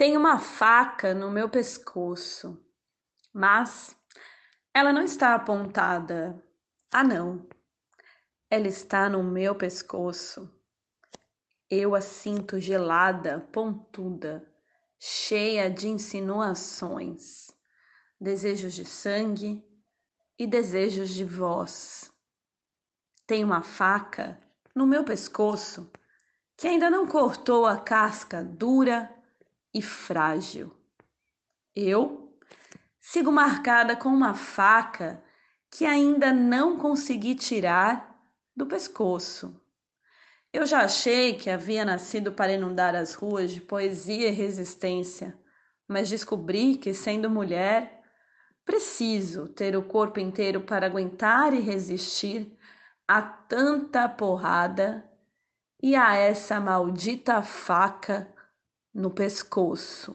Tem uma faca no meu pescoço, mas ela não está apontada. Ah, não. Ela está no meu pescoço. Eu a sinto gelada, pontuda, cheia de insinuações, desejos de sangue e desejos de voz. Tem uma faca no meu pescoço que ainda não cortou a casca dura e frágil. Eu sigo marcada com uma faca que ainda não consegui tirar do pescoço. Eu já achei que havia nascido para inundar as ruas de poesia e resistência, mas descobri que, sendo mulher, preciso ter o corpo inteiro para aguentar e resistir a tanta porrada e a essa maldita faca no pescoço.